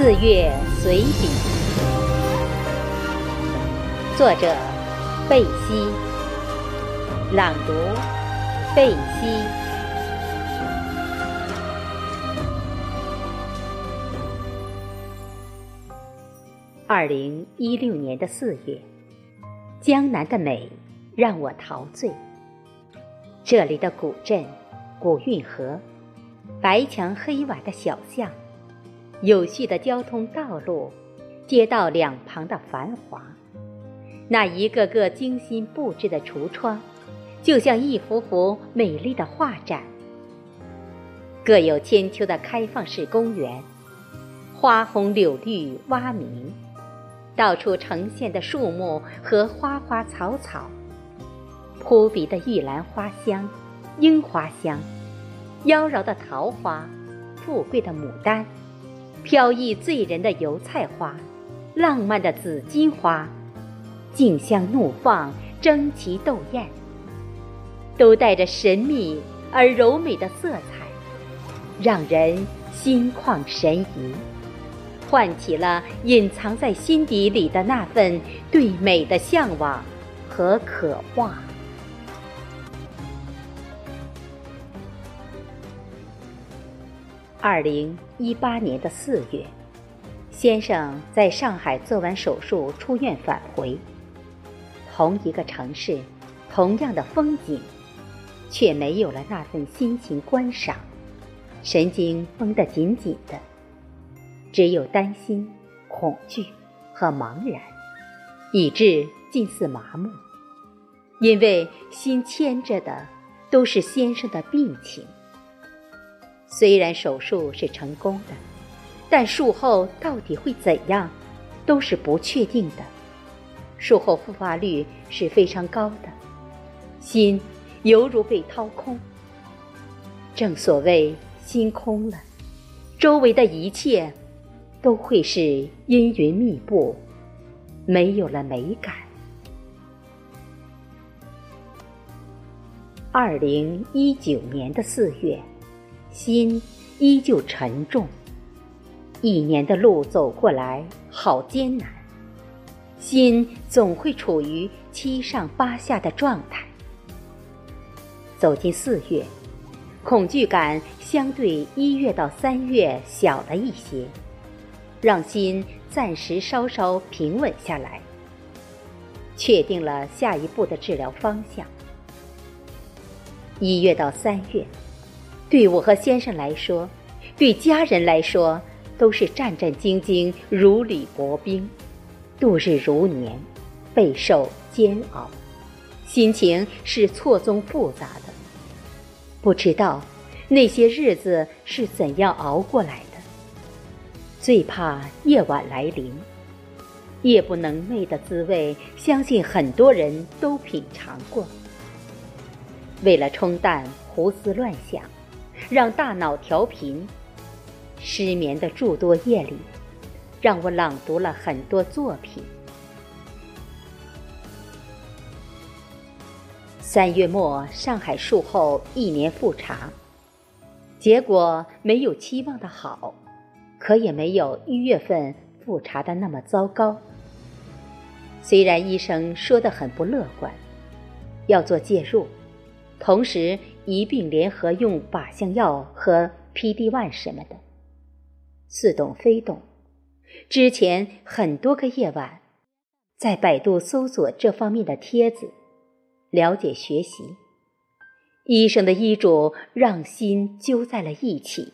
四月随笔，作者贝西，朗读贝西。二零一六年的四月，江南的美让我陶醉。这里的古镇、古运河、白墙黑瓦的小巷。有序的交通道路，街道两旁的繁华，那一个个精心布置的橱窗，就像一幅幅美丽的画展。各有千秋的开放式公园，花红柳绿蛙鸣，到处呈现的树木和花花草草，扑鼻的玉兰花香、樱花香，妖娆的桃花，富贵的牡丹。飘逸醉人的油菜花，浪漫的紫荆花，竞相怒放，争奇斗艳，都带着神秘而柔美的色彩，让人心旷神怡，唤起了隐藏在心底里的那份对美的向往和渴望。二零一八年的四月，先生在上海做完手术出院返回，同一个城市，同样的风景，却没有了那份心情观赏，神经绷得紧紧的，只有担心、恐惧和茫然，以致近似麻木，因为心牵着的都是先生的病情。虽然手术是成功的，但术后到底会怎样，都是不确定的。术后复发率是非常高的，心犹如被掏空。正所谓心空了，周围的一切都会是阴云密布，没有了美感。二零一九年的四月。心依旧沉重，一年的路走过来，好艰难。心总会处于七上八下的状态。走进四月，恐惧感相对一月到三月小了一些，让心暂时稍稍平稳下来。确定了下一步的治疗方向。一月到三月。对我和先生来说，对家人来说，都是战战兢兢、如履薄冰，度日如年，备受煎熬，心情是错综复杂的。不知道那些日子是怎样熬过来的。最怕夜晚来临，夜不能寐的滋味，相信很多人都品尝过。为了冲淡胡思乱想。让大脑调频，失眠的诸多夜里，让我朗读了很多作品。三月末，上海术后一年复查，结果没有期望的好，可也没有一月份复查的那么糟糕。虽然医生说的很不乐观，要做介入。同时一并联合用靶向药和 PD-1 什么的，似懂非懂。之前很多个夜晚，在百度搜索这方面的帖子，了解学习。医生的医嘱让心揪在了一起，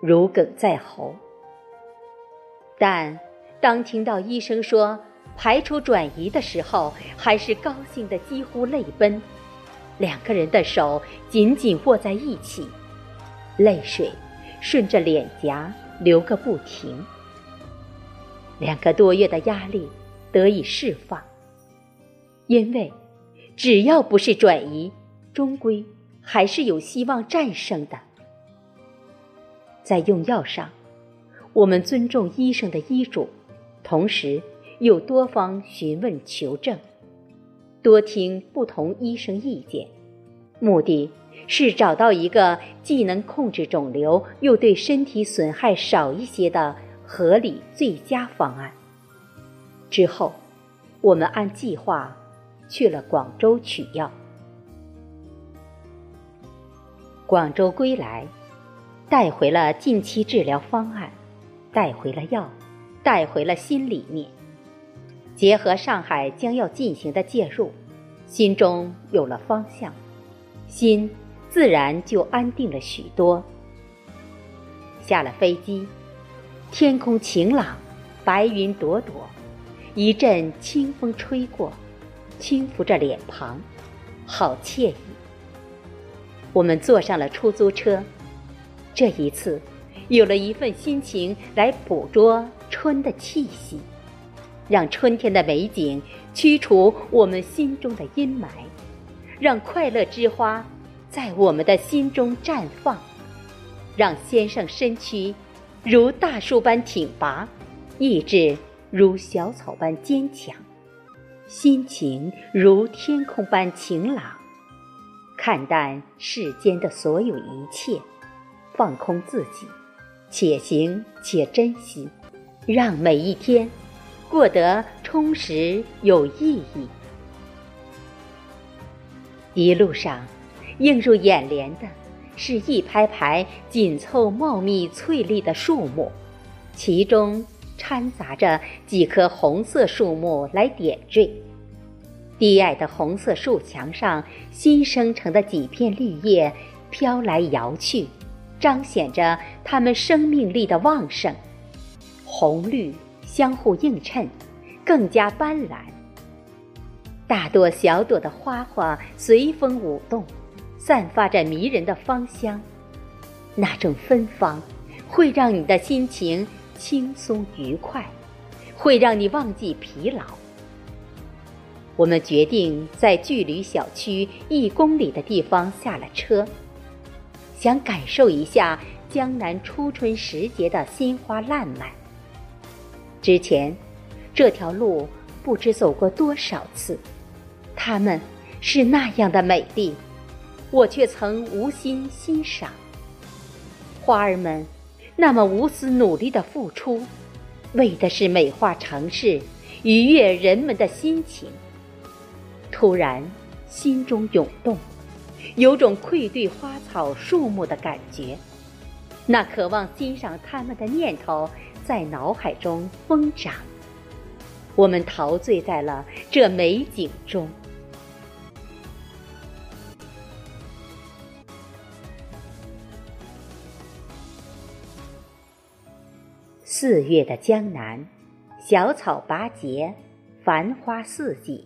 如鲠在喉。但当听到医生说排除转移的时候，还是高兴的几乎泪奔。两个人的手紧紧握在一起，泪水顺着脸颊流个不停。两个多月的压力得以释放，因为只要不是转移，终归还是有希望战胜的。在用药上，我们尊重医生的医嘱，同时又多方询问求证。多听不同医生意见，目的是找到一个既能控制肿瘤，又对身体损害少一些的合理最佳方案。之后，我们按计划去了广州取药。广州归来，带回了近期治疗方案，带回了药，带回了新理念。结合上海将要进行的介入，心中有了方向，心自然就安定了许多。下了飞机，天空晴朗，白云朵朵。一阵清风吹过，轻拂着脸庞，好惬意。我们坐上了出租车，这一次有了一份心情来捕捉春的气息，让春天的美景驱除我们心中的阴霾，让快乐之花在我们的心中绽放，让先生身躯如大树般挺拔，意志。如小草般坚强，心情如天空般晴朗，看淡世间的所有一切，放空自己，且行且珍惜，让每一天过得充实有意义。一路上，映入眼帘的是一排排紧凑茂密翠绿的树木，其中。掺杂着几棵红色树木来点缀，低矮的红色树墙上新生成的几片绿叶飘来摇去，彰显着它们生命力的旺盛。红绿相互映衬，更加斑斓。大朵小朵的花花随风舞动，散发着迷人的芳香。那种芬芳，会让你的心情。轻松愉快，会让你忘记疲劳。我们决定在距离小区一公里的地方下了车，想感受一下江南初春时节的鲜花烂漫。之前，这条路不知走过多少次，它们是那样的美丽，我却曾无心欣赏。花儿们。那么无私努力的付出，为的是美化城市，愉悦人们的心情。突然，心中涌动，有种愧对花草树木的感觉。那渴望欣赏它们的念头在脑海中疯长。我们陶醉在了这美景中。四月的江南，小草拔节，繁花似锦，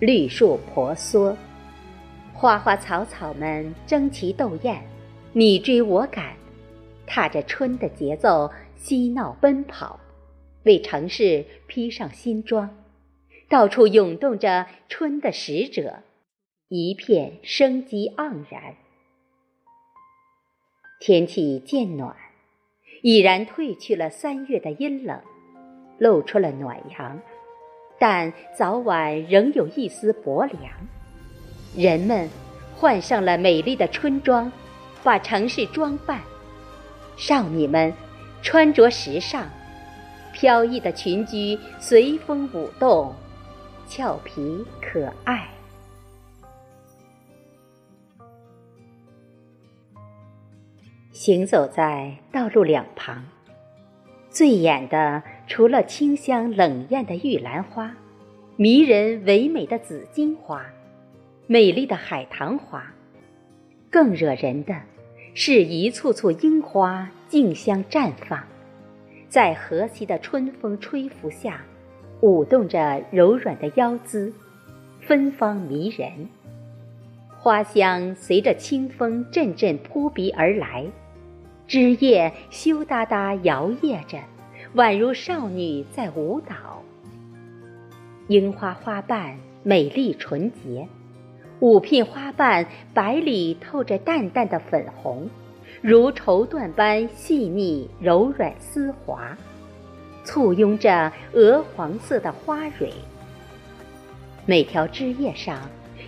绿树婆娑，花花草草们争奇斗艳，你追我赶，踏着春的节奏嬉闹奔跑，为城市披上新装，到处涌动着春的使者，一片生机盎然。天气渐暖。已然褪去了三月的阴冷，露出了暖阳，但早晚仍有一丝薄凉。人们换上了美丽的春装，把城市装扮。少女们穿着时尚，飘逸的裙裾随风舞动，俏皮可爱。行走在道路两旁，最眼的除了清香冷艳的玉兰花，迷人唯美的紫荆花，美丽的海棠花，更惹人的是一簇簇樱花竞相绽放，在和煦的春风吹拂下，舞动着柔软的腰姿，芬芳迷人。花香随着清风阵阵扑鼻而来。枝叶羞答答摇曳着，宛如少女在舞蹈。樱花花瓣美丽纯洁，五片花瓣白里透着淡淡的粉红，如绸缎般细腻柔软丝滑，簇拥着鹅黄色的花蕊。每条枝叶上，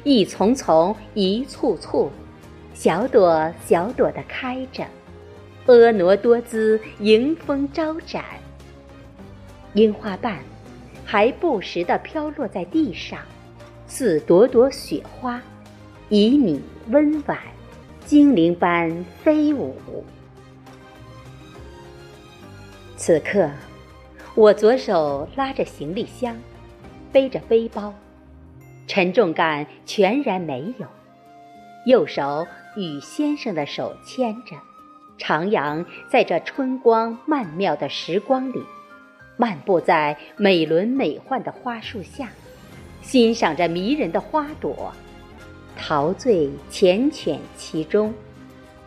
一丛丛、一簇簇，小朵小朵的开着。婀娜多姿，迎风招展，樱花瓣还不时地飘落在地上，似朵朵雪花，旖旎温婉，精灵般飞舞。此刻，我左手拉着行李箱，背着背包，沉重感全然没有；右手与先生的手牵着，徜徉在这春光曼妙的时光里，漫步在美轮美奂的花树下，欣赏着迷人的花朵，陶醉缱绻其中，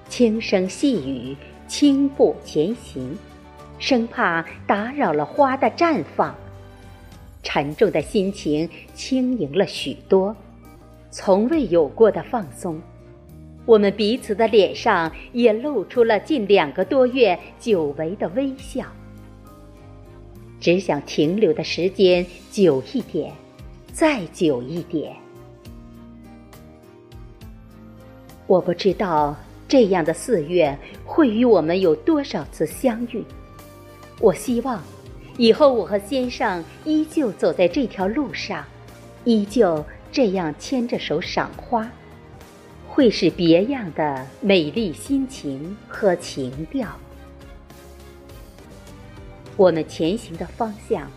轻声细语，轻步前行。生怕打扰了花的绽放，沉重的心情轻盈了许多，从未有过的放松。我们彼此的脸上也露出了近两个多月久违的微笑。只想停留的时间久一点，再久一点。我不知道这样的四月会与我们有多少次相遇。我希望，以后我和先生依旧走在这条路上，依旧这样牵着手赏花，会是别样的美丽心情和情调。我们前行的方向，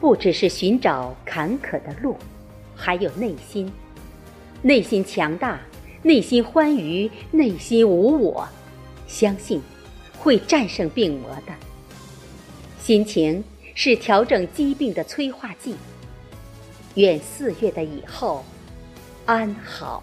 不只是寻找坎坷的路，还有内心，内心强大，内心欢愉，内心无我，相信会战胜病魔的。心情是调整疾病的催化剂。愿四月的以后安好。